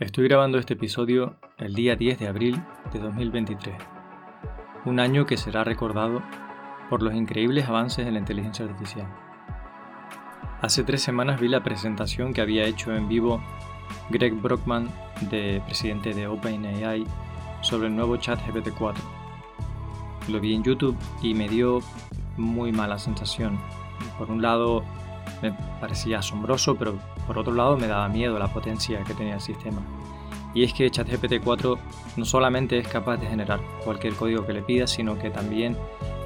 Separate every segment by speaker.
Speaker 1: Estoy grabando este episodio el día 10 de abril de 2023, un año que será recordado por los increíbles avances en la inteligencia artificial. Hace tres semanas vi la presentación que había hecho en vivo Greg Brockman, de presidente de OpenAI, sobre el nuevo chat GPT-4. Lo vi en YouTube y me dio muy mala sensación. Por un lado, me parecía asombroso, pero por otro lado me daba miedo la potencia que tenía el sistema. Y es que ChatGPT 4 no solamente es capaz de generar cualquier código que le pidas, sino que también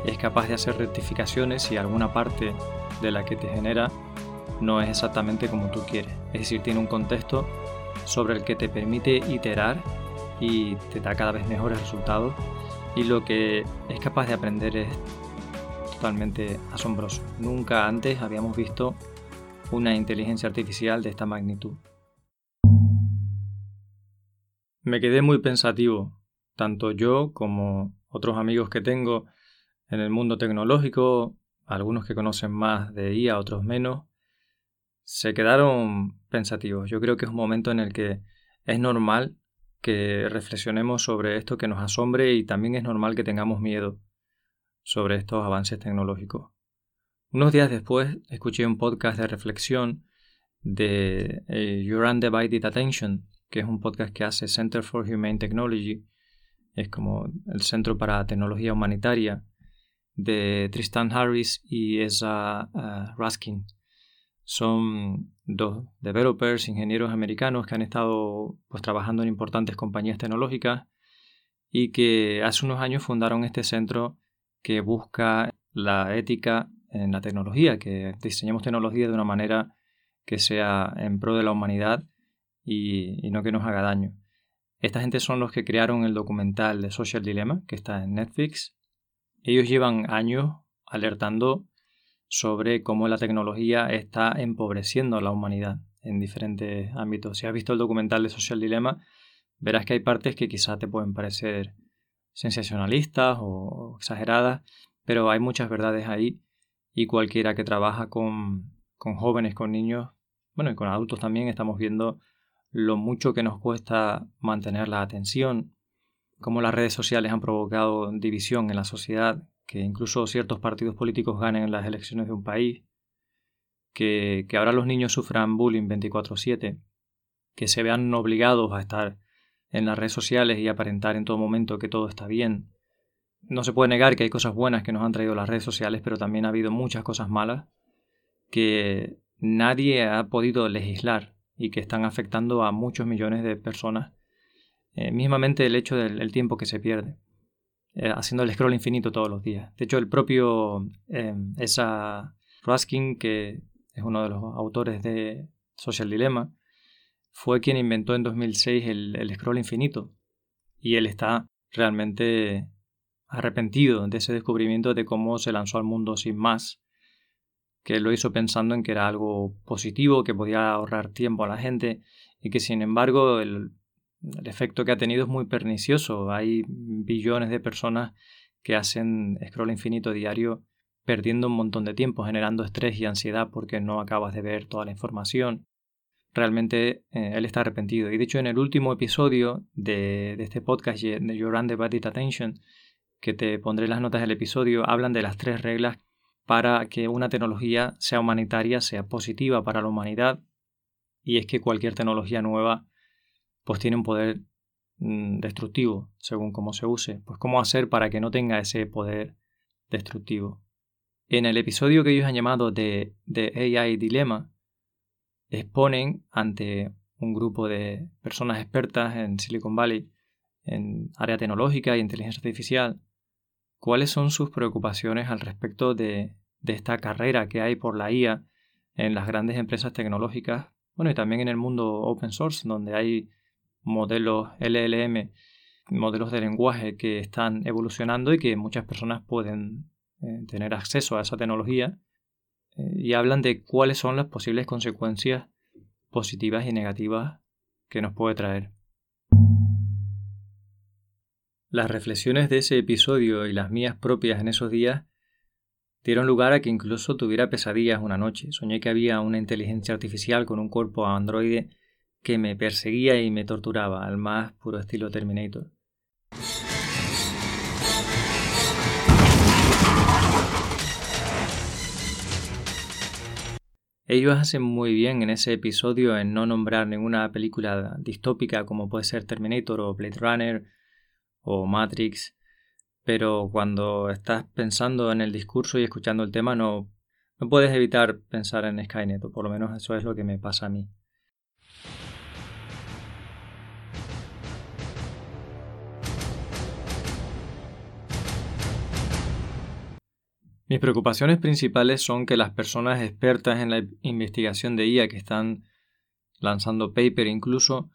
Speaker 1: es capaz de hacer rectificaciones si alguna parte de la que te genera no es exactamente como tú quieres. Es decir, tiene un contexto sobre el que te permite iterar y te da cada vez mejores resultados. Y lo que es capaz de aprender es totalmente asombroso. Nunca antes habíamos visto una inteligencia artificial de esta magnitud. Me quedé muy pensativo, tanto yo como otros amigos que tengo en el mundo tecnológico, algunos que conocen más de IA, otros menos, se quedaron pensativos. Yo creo que es un momento en el que es normal que reflexionemos sobre esto que nos asombre y también es normal que tengamos miedo sobre estos avances tecnológicos. Unos días después escuché un podcast de reflexión de eh, Your Undivided Attention, que es un podcast que hace Center for Humane Technology, es como el Centro para Tecnología Humanitaria, de Tristan Harris y Esa uh, Raskin. Son dos developers, ingenieros americanos que han estado pues, trabajando en importantes compañías tecnológicas y que hace unos años fundaron este centro que busca la ética en la tecnología, que diseñemos tecnología de una manera que sea en pro de la humanidad y, no que nos haga daño. Esta gente son los que crearon el documental de Social Dilemma, que está en Netflix. Ellos llevan años alertando sobre cómo la tecnología está empobreciendo a la humanidad en diferentes ámbitos. Si has visto el documental de Social Dilemma, verás que hay partes que quizás te pueden parecer sensacionalistas o exageradas, pero hay muchas verdades ahí y cualquiera que trabaja con, con jóvenes, con niños, bueno, y con adultos también, estamos viendo lo mucho que nos cuesta mantener la atención, cómo las redes sociales han provocado división en la sociedad, que incluso ciertos partidos políticos ganen las elecciones de un país, que, que ahora los niños sufran bullying 24/7, que se vean obligados a estar en las redes sociales y aparentar en todo momento que todo está bien. No se puede negar que hay cosas buenas que nos han traído las redes sociales, pero también ha habido muchas cosas malas que nadie ha podido legislar y que están afectando a muchos millones de personas. Eh, mismamente el hecho del tiempo que se pierde, eh, haciendo el scroll infinito todos los días. De hecho, el propio eh, esa Raskin, que es uno de los autores de Social Dilemma, fue quien inventó en 2006 el, scroll infinito. Y él está realmente arrepentido de ese descubrimiento de cómo se lanzó al mundo sin más, que lo hizo pensando en que era algo positivo, que podía ahorrar tiempo a la gente y que sin embargo el, efecto que ha tenido es muy pernicioso. Hay billones de personas que hacen scroll infinito diario perdiendo un montón de tiempo, generando estrés y ansiedad porque no acabas de ver toda la información realmente eh, él está arrepentido. Y de hecho, en el último episodio de, este podcast, de Your Undivided Attention, que te pondré las notas del episodio, hablan de las tres reglas para que una tecnología sea humanitaria, sea positiva para la humanidad. Y es que cualquier tecnología nueva pues tiene un poder mm, destructivo según cómo se use. Pues cómo hacer para que no tenga ese poder destructivo. En el episodio que ellos han llamado de, de AI Dilema, exponen ante un grupo de personas expertas en Silicon Valley en área tecnológica e inteligencia artificial cuáles son sus preocupaciones al respecto de, esta carrera que hay por la IA en las grandes empresas tecnológicas, bueno, y también en el mundo open source, donde hay modelos LLM, modelos de lenguaje que están evolucionando y que muchas personas pueden eh, tener acceso a esa tecnología eh, y hablan de cuáles son las posibles consecuencias positivas y negativas que nos puede traer. Las reflexiones de ese episodio y las mías propias en esos días dieron lugar a que incluso tuviera pesadillas una noche. Soñé que había una inteligencia artificial con un cuerpo androide que me perseguía y me torturaba, al más puro estilo Terminator. Ellos hacen muy bien en ese episodio en no nombrar ninguna película distópica como puede ser Terminator o Blade Runner o Matrix, pero cuando estás pensando en el discurso y escuchando el tema no, no puedes evitar pensar en Skynet, o por lo menos eso es lo que me pasa a mí. Mis preocupaciones principales son que las personas expertas en la investigación de IA que están lanzando paper incluso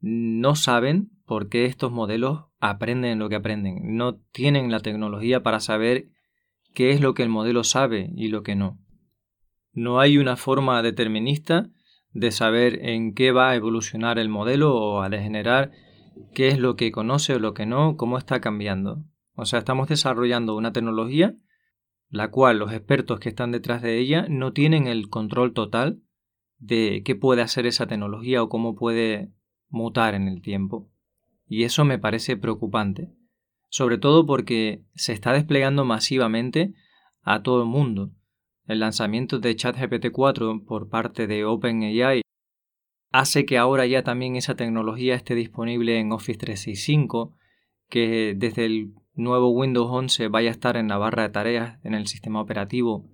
Speaker 1: no saben por qué estos modelos aprenden lo que aprenden. No tienen la tecnología para saber qué es lo que el modelo sabe y lo que no. No hay una forma determinista de saber en qué va a evolucionar el modelo o a degenerar, qué es lo que conoce o lo que no, cómo está cambiando. O sea, estamos desarrollando una tecnología la cual los expertos que están detrás de ella no tienen el control total de qué puede hacer esa tecnología o cómo puede mutar en el tiempo. Y eso me parece preocupante, sobre todo porque se está desplegando masivamente a todo el mundo. El lanzamiento de ChatGPT 4 por parte de OpenAI hace que ahora ya también esa tecnología esté disponible en Office 365, que desde el nuevo Windows 11 vaya a estar en la barra de tareas en el sistema operativo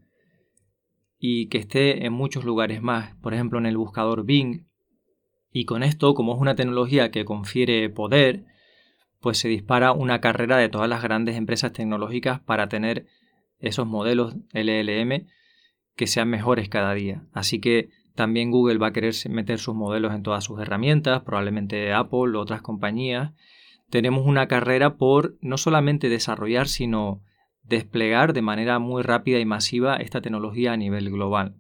Speaker 1: y que esté en muchos lugares más, por ejemplo en el buscador Bing. Y con esto, como es una tecnología que confiere poder, pues se dispara una carrera de todas las grandes empresas tecnológicas para tener esos modelos LLM que sean mejores cada día. Así que también Google va a querer meter sus modelos en todas sus herramientas, probablemente Apple otras compañías, tenemos una carrera por no solamente desarrollar, sino desplegar de manera muy rápida y masiva esta tecnología a nivel global.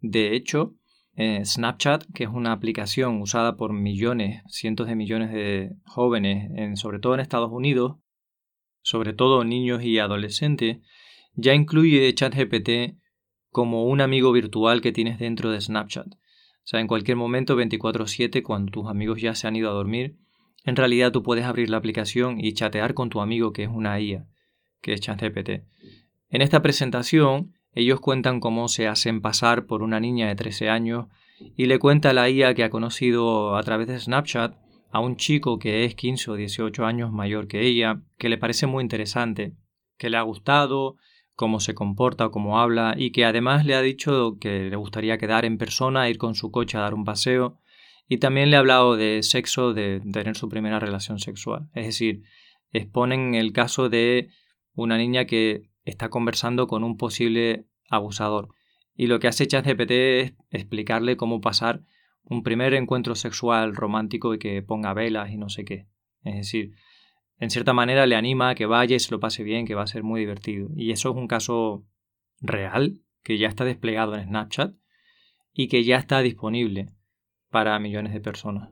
Speaker 1: De hecho, eh, Snapchat, que es una aplicación usada por millones, cientos de millones de jóvenes, en, sobre todo en Estados Unidos, sobre todo niños y adolescentes, ya incluye ChatGPT como un amigo virtual que tienes dentro de Snapchat. O sea, en cualquier momento 24/7, cuando tus amigos ya se han ido a dormir, en realidad tú puedes abrir la aplicación y chatear con tu amigo que es una IA, que es ChatGPT. En esta presentación, ellos cuentan cómo se hacen pasar por una niña de 13 años y le cuenta a la IA que ha conocido a través de Snapchat a un chico que es 15 o 18 años mayor que ella, que le parece muy interesante, que le ha gustado, cómo se comporta cómo habla y que además le ha dicho que le gustaría quedar en persona, ir con su coche a dar un paseo y también le he hablado de sexo, de, tener su primera relación sexual. Es decir, exponen el caso de una niña que está conversando con un posible abusador. Y lo que hace ChatGPT es explicarle cómo pasar un primer encuentro sexual romántico y que ponga velas y no sé qué. Es decir, en cierta manera le anima a que vaya y se lo pase bien, que va a ser muy divertido. Y eso es un caso real que ya está desplegado en Snapchat y que ya está disponible para millones de personas.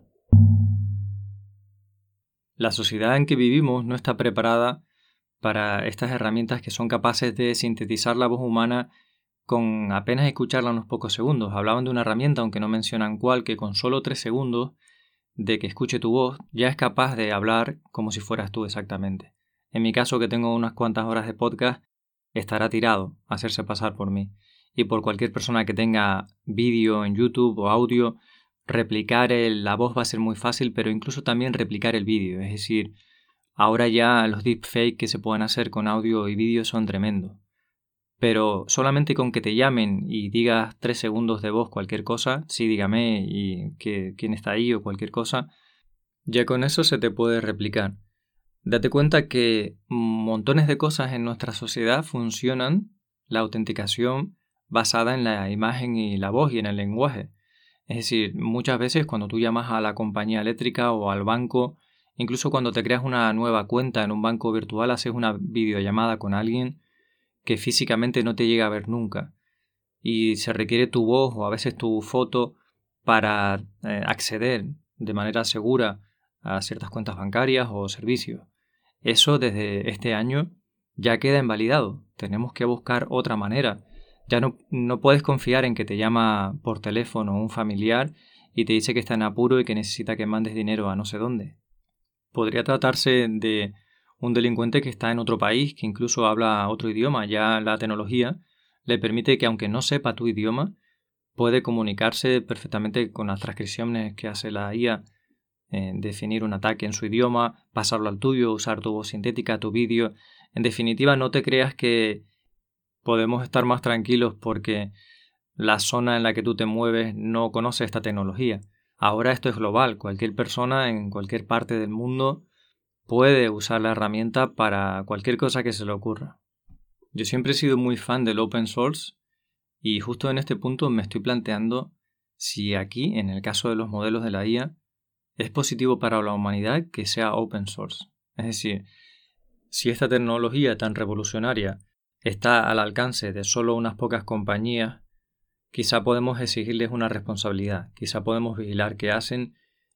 Speaker 1: La sociedad en que vivimos no está preparada para estas herramientas que son capaces de sintetizar la voz humana con apenas escucharla unos pocos segundos. Hablaban de una herramienta, aunque no mencionan cuál, que con solo tres segundos de que escuche tu voz ya es capaz de hablar como si fueras tú exactamente. En mi caso, que tengo unas cuantas horas de podcast, estará tirado a hacerse pasar por mí. Y por cualquier persona que tenga vídeo en YouTube o audio, replicar la voz va a ser muy fácil, pero incluso también replicar el vídeo. Es decir, ahora ya los deepfakes que se pueden hacer con audio y vídeo son tremendos. Pero solamente con que te llamen y digas tres segundos de voz cualquier cosa, sí, dígame y que, quién está ahí o cualquier cosa, ya con eso se te puede replicar. Date cuenta que montones de cosas en nuestra sociedad funcionan la autenticación basada en la imagen y la voz y en el lenguaje. Es decir, muchas veces cuando tú llamas a la compañía eléctrica o al banco, incluso cuando te creas una nueva cuenta en un banco virtual, haces una videollamada con alguien que físicamente no te llega a ver nunca. Y se requiere tu voz o a veces tu foto para eh, acceder de manera segura a ciertas cuentas bancarias o servicios. Eso desde este año ya queda invalidado. Tenemos que buscar otra manera ya no, no puedes confiar en que te llama por teléfono un familiar y te dice que está en apuro y que necesita que mandes dinero a no sé dónde. Podría tratarse de un delincuente que está en otro país, que incluso habla otro idioma. Ya la tecnología le permite que aunque no sepa tu idioma, puede comunicarse perfectamente con las transcripciones que hace la IA, eh, definir un ataque en su idioma, pasarlo al tuyo, usar tu voz sintética, tu vídeo. En definitiva, no te creas que podemos estar más tranquilos porque la zona en la que tú te mueves no conoce esta tecnología. Ahora esto es global, cualquier persona en cualquier parte del mundo puede usar la herramienta para cualquier cosa que se le ocurra. Yo siempre he sido muy fan del open source y justo en este punto me estoy planteando si aquí, en el caso de los modelos de la IA, es positivo para la humanidad que sea open source. Es decir, si esta tecnología tan revolucionaria está al alcance de solo unas pocas compañías Quizá podemos exigirles una responsabilidad, quizá podemos vigilar qué hacen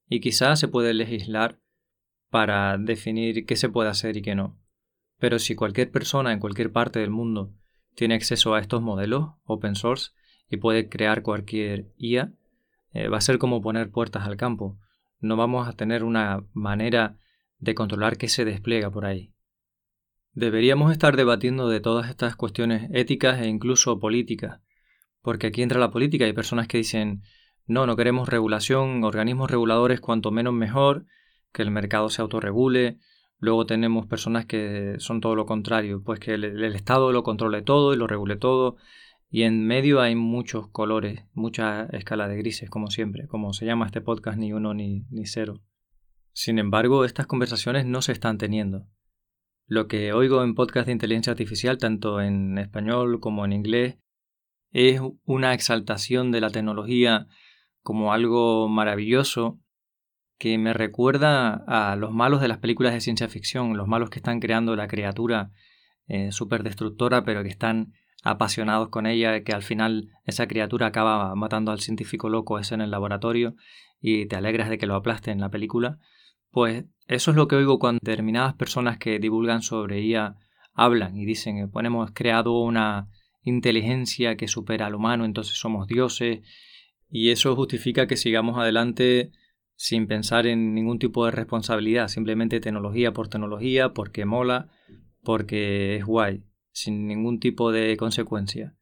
Speaker 1: y quizá se puede legislar para definir qué se puede hacer y qué no. Pero si cualquier persona en cualquier parte del mundo tiene acceso a estos modelos open source y puede crear cualquier IA, eh, va a ser como poner puertas al campo. No vamos a tener una manera de controlar qué se despliega por ahí. Deberíamos estar debatiendo de todas estas cuestiones éticas e incluso políticas, porque aquí entra la política. Hay personas que dicen, no, no queremos regulación, organismos reguladores cuanto menos mejor, que el mercado se autorregule. Luego tenemos personas que son todo lo contrario, pues que el, Estado lo controle todo y lo regule todo. Y en medio hay muchos colores, mucha escala de grises, como siempre, como se llama este podcast, ni uno ni, ni cero. Sin embargo, estas conversaciones no se están teniendo. Lo que oigo en podcast de inteligencia artificial, tanto en español como en inglés, es una exaltación de la tecnología como algo maravilloso que me recuerda a los malos de las películas de ciencia ficción, los malos que están creando la criatura eh, destructora, pero que están apasionados con ella, que al final esa criatura acaba matando al científico loco ese en el laboratorio y te alegras de que lo aplaste en la película. Pues eso es lo que oigo cuando determinadas personas que divulgan sobre ella hablan y dicen bueno, hemos creado una inteligencia que supera al humano, entonces somos dioses, y eso justifica que sigamos adelante sin pensar en ningún tipo de responsabilidad, simplemente tecnología por tecnología, porque mola, porque es guay, sin ningún tipo de consecuencia.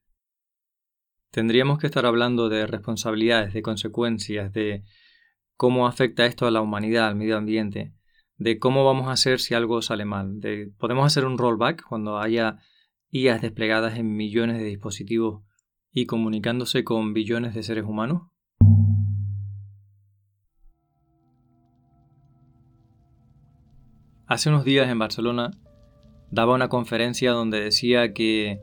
Speaker 1: Tendríamos que estar hablando de responsabilidades, de consecuencias, de cómo afecta esto a la humanidad, al medio ambiente, de cómo vamos a hacer si algo sale mal, de podemos hacer un rollback cuando haya IAs desplegadas en millones de dispositivos y comunicándose con billones de seres humanos? Hace unos días en Barcelona daba una conferencia donde decía que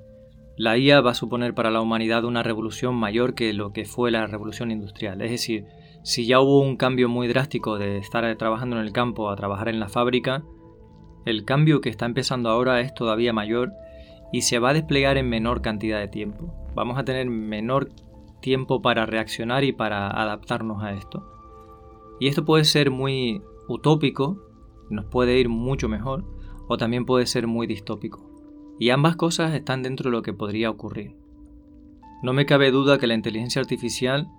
Speaker 1: la IA va a suponer para la humanidad una revolución mayor que lo que fue la revolución industrial. Es decir, si ya hubo un cambio muy drástico de estar trabajando en el campo a trabajar en la fábrica, el cambio que está empezando ahora es todavía mayor y se va a desplegar en menor cantidad de tiempo. Vamos a tener menor tiempo para reaccionar y para adaptarnos a esto. Y esto puede ser muy utópico, nos puede ir mucho mejor, o también puede ser muy distópico. Y ambas cosas están dentro de lo que podría ocurrir. No me cabe duda que la inteligencia artificial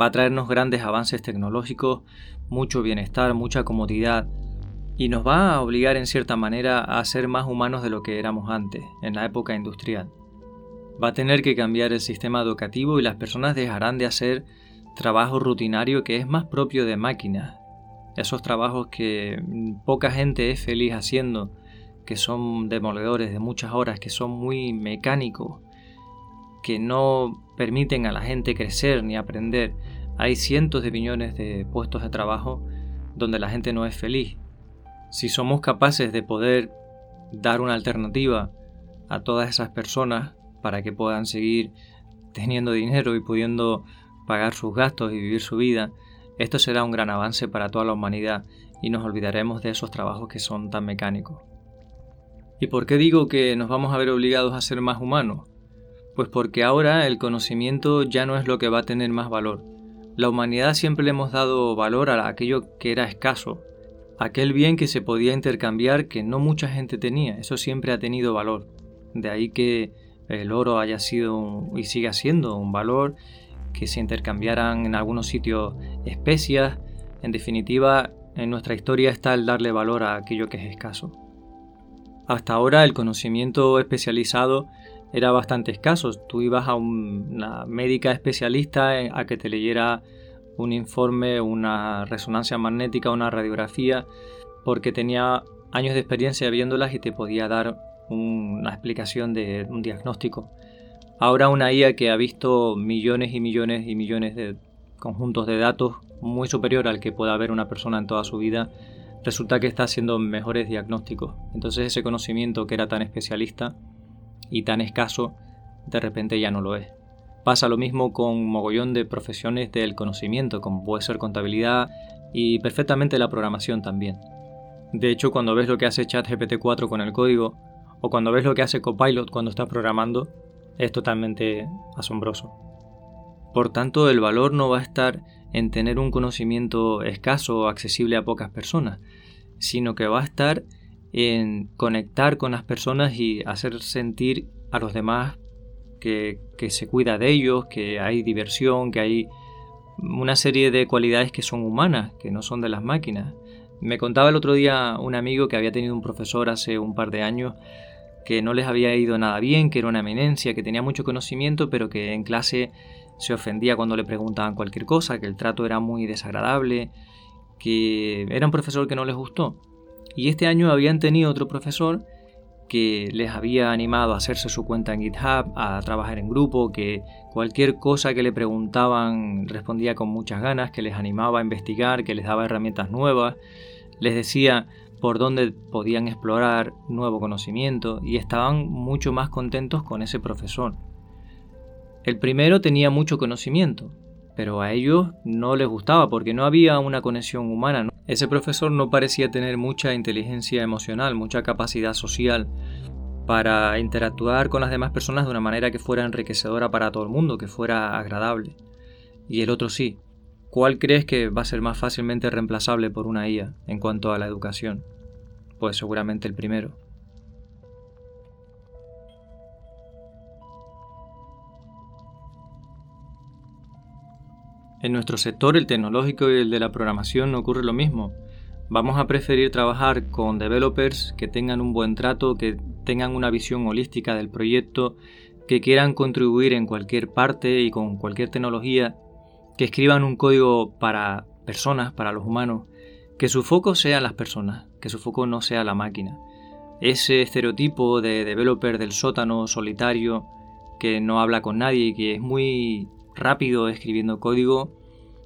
Speaker 1: va a traernos grandes avances tecnológicos, mucho bienestar, mucha comodidad, y nos va a obligar en cierta manera a ser más humanos de lo que éramos antes, en la época industrial. Va a tener que cambiar el sistema educativo y las personas dejarán de hacer trabajo rutinario que es más propio de máquinas. Esos trabajos que poca gente es feliz haciendo, que son demoledores de muchas horas, que son muy mecánicos, que no permiten a la gente crecer ni aprender. Hay cientos de millones de puestos de trabajo donde la gente no es feliz si somos capaces de poder dar una alternativa a todas esas personas para que puedan seguir teniendo dinero y pudiendo pagar sus gastos y vivir su vida, esto será un gran avance para toda la humanidad y nos olvidaremos de esos trabajos que son tan mecánicos. ¿Y por qué digo que nos vamos a ver obligados a ser más humanos? Pues porque ahora el conocimiento ya no es lo que va a tener más valor. La humanidad siempre le hemos dado valor a aquello que era escaso, aquel bien que se podía intercambiar que no mucha gente tenía, eso siempre ha tenido valor. De ahí que el oro haya sido y siga siendo un valor que se intercambiaran en algunos sitios especias. En definitiva, en nuestra historia está el darle valor a aquello que es escaso. Hasta ahora el conocimiento especializado era bastante escaso. Tú ibas a una médica especialista a que te leyera un informe, una resonancia magnética, una radiografía, porque tenía años de experiencia viéndolas y te podía dar una explicación de un diagnóstico. Ahora una IA que ha visto millones y millones y millones de conjuntos de datos muy superior al que pueda haber una persona en toda su vida, resulta que está haciendo mejores diagnósticos. Entonces ese conocimiento que era tan especialista y tan escaso, de repente ya no lo es. Pasa lo mismo con mogollón de profesiones del conocimiento, como puede ser contabilidad y perfectamente la programación también. De hecho, cuando ves lo que hace ChatGPT 4 con el código, o cuando ves lo que hace Copilot cuando estás programando, es totalmente asombroso. Por tanto, el valor no va a estar en tener un conocimiento escaso o accesible a pocas personas, sino que va a estar en conectar con las personas y hacer sentir a los demás que, se cuida de ellos, que hay diversión, que hay una serie de cualidades que son humanas, que no son de las máquinas. Me contaba el otro día un amigo que había tenido un profesor hace un par de años que no les había ido nada bien, que era una eminencia, que tenía mucho conocimiento, pero que en clase se ofendía cuando le preguntaban cualquier cosa, que el trato era muy desagradable, que era un profesor que no les gustó. Y este año habían tenido otro profesor que les había animado a hacerse su cuenta en GitHub, a trabajar en grupo, que cualquier cosa que le preguntaban respondía con muchas ganas, que les animaba a investigar, que les daba herramientas nuevas, les decía por dónde podían explorar nuevo conocimiento y estaban mucho más contentos con ese profesor. El primero tenía mucho conocimiento, pero a ellos no les gustaba porque no había una conexión humana. Ese profesor no parecía tener mucha inteligencia emocional, mucha capacidad social para interactuar con las demás personas de una manera que fuera enriquecedora para todo el mundo, que fuera agradable. Y el otro sí. ¿Cuál crees que va a ser más fácilmente reemplazable por una IA en cuanto a la educación? Pues seguramente el primero. En nuestro sector, el tecnológico y el de la programación, ocurre lo mismo. Vamos a preferir trabajar con developers que tengan un buen trato, que tengan una visión holística del proyecto, que quieran contribuir en cualquier parte y con cualquier tecnología, que escriban un código para personas, para los humanos, que su foco sea las personas, que su foco no sea la máquina. Ese estereotipo de developer del sótano solitario que no habla con nadie y que es muy rápido escribiendo código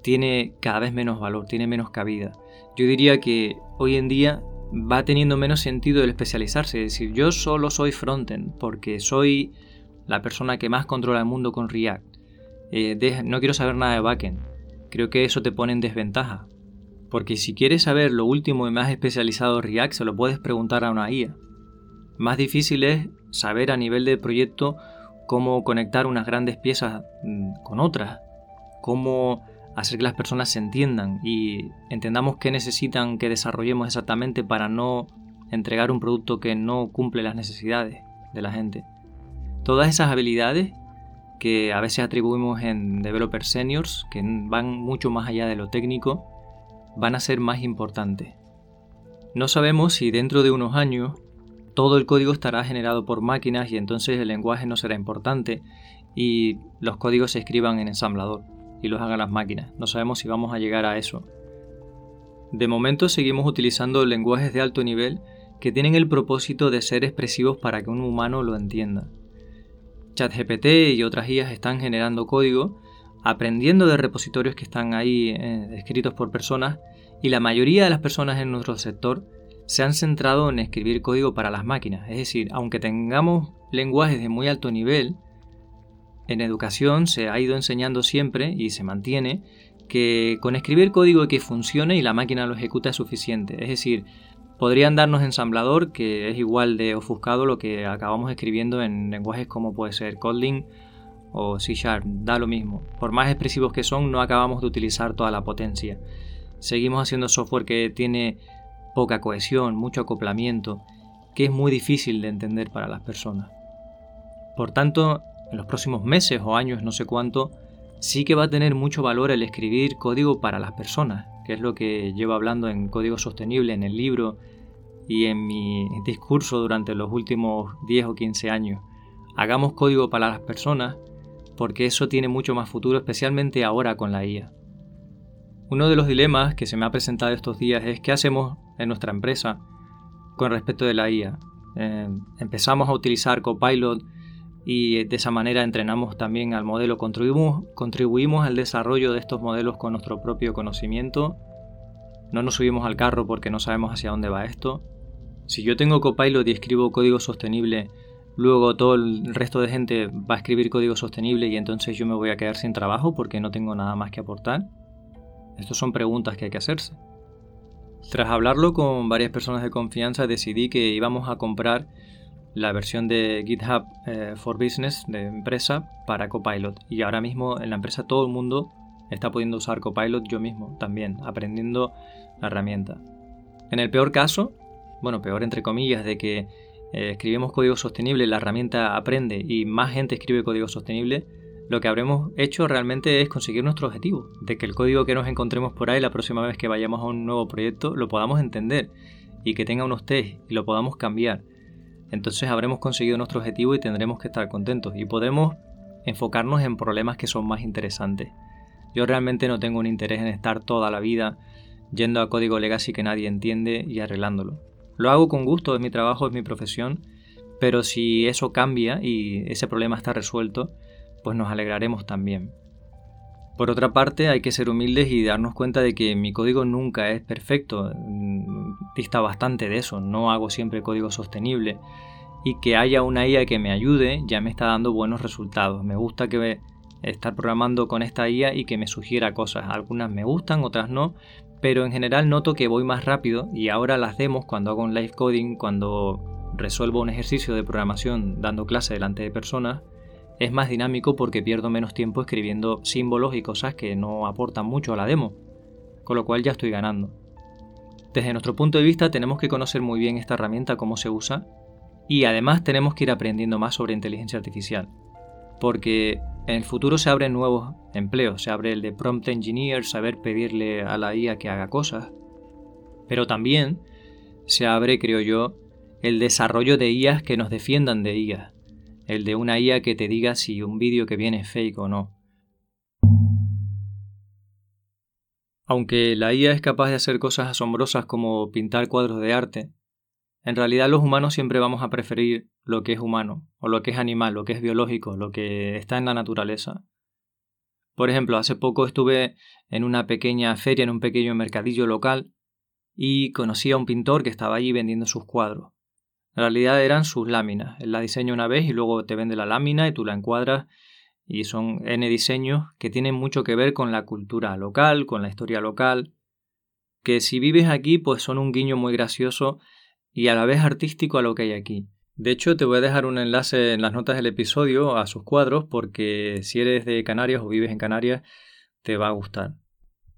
Speaker 1: tiene cada vez menos valor, tiene menos cabida. Yo diría que hoy en día va teniendo menos sentido el especializarse, es decir, yo solo soy frontend porque soy la persona que más controla el mundo con React. Eh, no quiero saber nada de backend. Creo que eso te pone en desventaja, porque si quieres saber lo último y más especializado React, se lo puedes preguntar a una IA. Más difícil es saber a nivel de proyecto cómo conectar unas grandes piezas mm, con otras, cómo hacer que las personas se entiendan y entendamos qué necesitan que desarrollemos exactamente para no entregar un producto que no cumple las necesidades de la gente. Todas esas habilidades que a veces atribuimos en developers seniors, que van mucho más allá de lo técnico, van a ser más importantes. No sabemos si dentro de unos años todo el código estará generado por máquinas y entonces el lenguaje no será importante y los códigos se escriban en ensamblador y los hagan las máquinas. No sabemos si vamos a llegar a eso. De momento seguimos utilizando lenguajes de alto nivel que tienen el propósito de ser expresivos para que un humano lo entienda. ChatGPT y otras IAs están generando código aprendiendo de repositorios que están ahí eh, escritos por personas y la mayoría de las personas en nuestro sector se han centrado en escribir código para las máquinas. Es decir, aunque tengamos lenguajes de muy alto nivel, en educación se ha ido enseñando siempre y se mantiene que con escribir código que funcione y la máquina lo ejecuta es suficiente. Es decir, podrían darnos ensamblador que es igual de ofuscado lo que acabamos escribiendo en lenguajes como puede ser Kotlin o C Sharp, da lo mismo. Por más expresivos que son, no acabamos de utilizar toda la potencia. Seguimos haciendo software que tiene poca cohesión, mucho acoplamiento, que es muy difícil de entender para las personas. Por tanto, en los próximos meses o años, no sé cuánto, sí que va a tener mucho valor el escribir código para las personas, que es lo que llevo hablando en Código Sostenible, en el libro y en mi discurso durante los últimos 10 o 15 años. Hagamos código para las personas porque eso tiene mucho más futuro, especialmente ahora con la IA. Uno de los dilemas que se me ha presentado estos días es qué hacemos en nuestra empresa con respecto de la IA. Eh, empezamos a utilizar Copilot y de esa manera entrenamos también al modelo, contribuimos, contribuimos al desarrollo de estos modelos con nuestro propio conocimiento, no nos subimos al carro porque no sabemos hacia dónde va esto. Si yo tengo Copilot y escribo código sostenible, luego todo el resto de gente va a escribir código sostenible y entonces yo me voy a quedar sin trabajo porque no tengo nada más que aportar. Estas son preguntas que hay que hacerse. Tras hablarlo con varias personas de confianza decidí que íbamos a comprar la versión de GitHub eh, for Business de empresa para Copilot. Y ahora mismo en la empresa todo el mundo está pudiendo usar Copilot yo mismo también, aprendiendo la herramienta. En el peor caso, bueno, peor entre comillas, de que eh, escribimos código sostenible, la herramienta aprende y más gente escribe código sostenible, lo que habremos hecho realmente es conseguir nuestro objetivo, de que el código que nos encontremos por ahí la próxima vez que vayamos a un nuevo proyecto lo podamos entender y que tenga unos test y lo podamos cambiar entonces habremos conseguido nuestro objetivo y tendremos que estar contentos y podremos enfocarnos en problemas que son más interesantes. Yo realmente no tengo un interés en estar toda la vida yendo a código legacy que nadie entiende y arreglándolo. Lo hago con gusto, es mi trabajo, es mi profesión, pero si eso cambia y ese problema está resuelto, pues nos alegraremos también. Por otra parte, hay que ser humildes y darnos cuenta de que mi código nunca es perfecto. Mm, dista bastante de eso. No hago siempre código sostenible. Y que haya una IA que me ayude ya me está dando buenos resultados. Me gusta que estar programando con esta IA y que me sugiera cosas. Algunas me gustan, otras no. Pero en general noto que voy más rápido y ahora las demos cuando hago un live coding, cuando resuelvo un ejercicio de programación dando clase delante de personas, es más dinámico porque pierdo menos tiempo escribiendo símbolos y cosas que no aportan mucho a la demo, con lo cual ya estoy ganando. Desde nuestro punto de vista tenemos que conocer muy bien esta herramienta, cómo se usa, y además tenemos que ir aprendiendo más sobre inteligencia artificial, porque en el futuro se abren nuevos empleos, se abre el de prompt engineer, saber pedirle a la IA que haga cosas, pero también se abre, creo yo, el desarrollo de IAs que nos defiendan de IAs el de una IA que te diga si un vídeo que viene es fake o no. Aunque la IA es capaz de hacer cosas asombrosas como pintar cuadros de arte, en realidad los humanos siempre vamos a preferir lo que es humano, o lo que es animal, lo que es biológico, lo que está en la naturaleza. Por ejemplo, hace poco estuve en una pequeña feria, en un pequeño mercadillo local, y conocí a un pintor que estaba allí vendiendo sus cuadros. En realidad eran sus láminas. Él la diseña una vez y luego te vende la lámina y tú la encuadras. Y son N diseños que tienen mucho que ver con la cultura local, con la historia local. Que si vives aquí, pues son un guiño muy gracioso y a la vez artístico a lo que hay aquí. De hecho, te voy a dejar un enlace en las notas del episodio a sus cuadros porque si eres de Canarias o vives en Canarias, te va a gustar.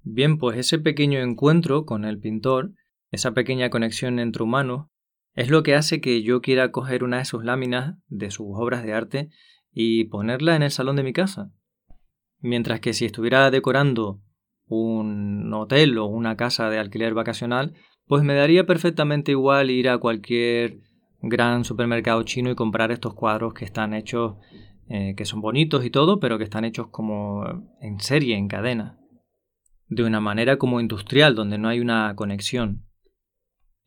Speaker 1: Bien, pues ese pequeño encuentro con el pintor, esa pequeña conexión entre humanos, es lo que hace que yo quiera coger una de sus láminas de sus obras de arte y ponerla en el salón de mi casa. Mientras que si estuviera decorando un hotel o una casa de alquiler vacacional, pues me daría perfectamente igual ir a cualquier gran supermercado chino y comprar estos cuadros que están hechos, eh, que son bonitos y todo, pero que están hechos como en serie, en cadena. De una manera como industrial, donde no hay una conexión.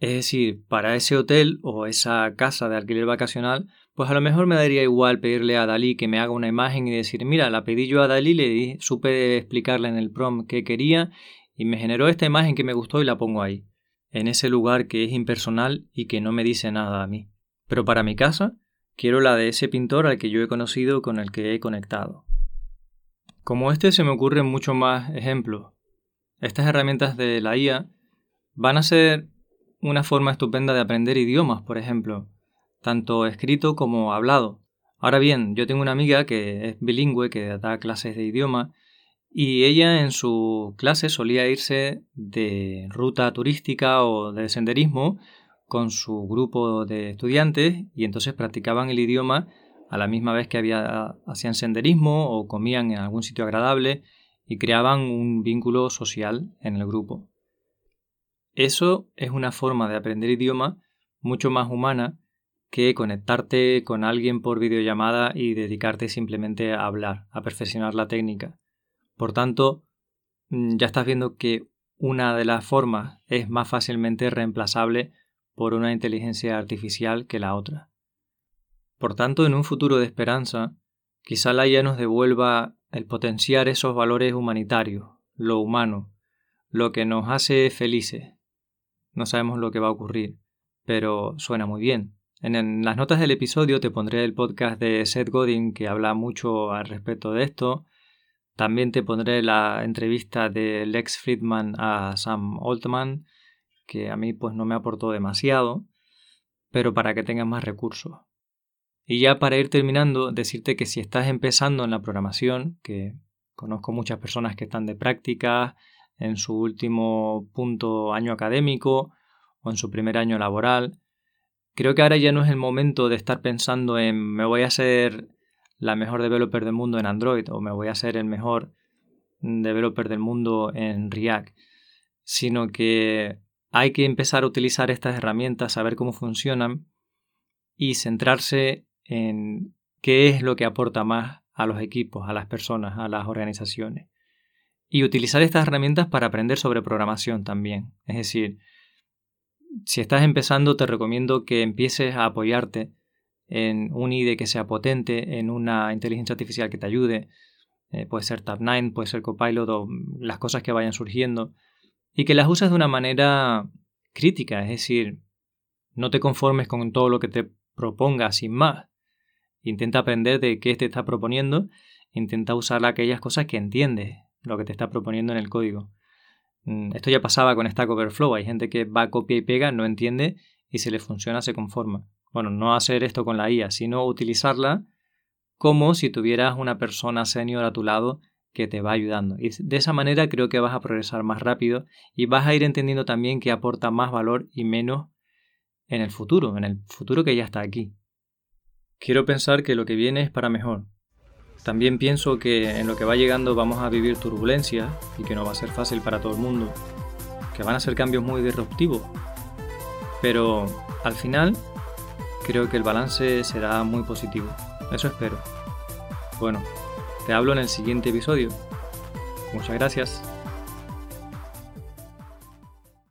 Speaker 1: Es decir, para ese hotel o esa casa de alquiler vacacional, pues a lo mejor me daría igual pedirle a Dalí que me haga una imagen y decir, mira, la pedí yo a Dalí, le supe explicarle en el prom qué quería y me generó esta imagen que me gustó y la pongo ahí, en ese lugar que es impersonal y que no me dice nada a mí. Pero para mi casa, quiero la de ese pintor al que yo he conocido con el que he conectado. Como este se me ocurren muchos más ejemplos. Estas herramientas de la IA van a ser una forma estupenda de aprender idiomas, por ejemplo, tanto escrito como hablado. Ahora bien, yo tengo una amiga que es bilingüe, que da clases de idioma, y ella en su clase solía irse de ruta turística o de senderismo con su grupo de estudiantes y entonces practicaban el idioma a la misma vez que había, hacían senderismo o comían en algún sitio agradable y creaban un vínculo social en el grupo. Eso es una forma de aprender idioma mucho más humana que conectarte con alguien por videollamada y dedicarte simplemente a hablar, a perfeccionar la técnica. Por tanto, mm, ya estás viendo que una de las formas es más fácilmente reemplazable por una inteligencia artificial que la otra. Por tanto, en un futuro de esperanza, quizá la IA nos devuelva el potenciar esos valores humanitarios, lo humano, lo que nos hace felices. No sabemos lo que va a ocurrir, pero suena muy bien. En, las notas del episodio te pondré el podcast de Seth Godin que habla mucho al respecto de esto. También te pondré la entrevista de Lex Friedman a Sam Altman, que a mí pues no me aportó demasiado, pero para que tengas más recursos. Y ya para ir terminando, decirte que si estás empezando en la programación, que conozco muchas personas que están de práctica en su último punto año académico o en su primer año laboral, creo que ahora ya no es el momento de estar pensando en me voy a ser la mejor developer del mundo en Android o me voy a ser el mejor developer del mundo en React, sino que hay que empezar a utilizar estas herramientas, saber cómo funcionan y centrarse en qué es lo que aporta más a los equipos, a las personas, a las organizaciones. Y utilizar estas herramientas para aprender sobre programación también. Es decir, si estás empezando te recomiendo que empieces a apoyarte en un IDE que sea potente, en una inteligencia artificial que te ayude. Eh, puede ser Tab9, puede ser Copilot o las cosas que vayan surgiendo. Y que las uses de una manera crítica, es decir, no te conformes con todo lo que te proponga sin más, Intenta aprender de qué te está proponiendo, intenta usar aquellas cosas que entiendes, lo que te está proponiendo en el código. Mm, esto ya pasaba con Stack Overflow, hay gente que va, copia y pega, no entiende y si le funciona se conforma. Bueno, no hacer esto con la IA, sino utilizarla como si tuvieras una persona senior a tu lado que te va ayudando. Y de esa manera creo que vas a progresar más rápido y vas a ir entendiendo también que aporta más valor y menos en el futuro, en el futuro que ya está aquí. Quiero pensar que lo que viene es para mejor. También pienso que en lo que va llegando vamos a vivir turbulencias y que no va a ser fácil para todo el mundo, que van a ser cambios muy disruptivos. Pero al final creo que el balance será muy positivo. Eso espero. Bueno, te hablo en el siguiente episodio. Muchas gracias.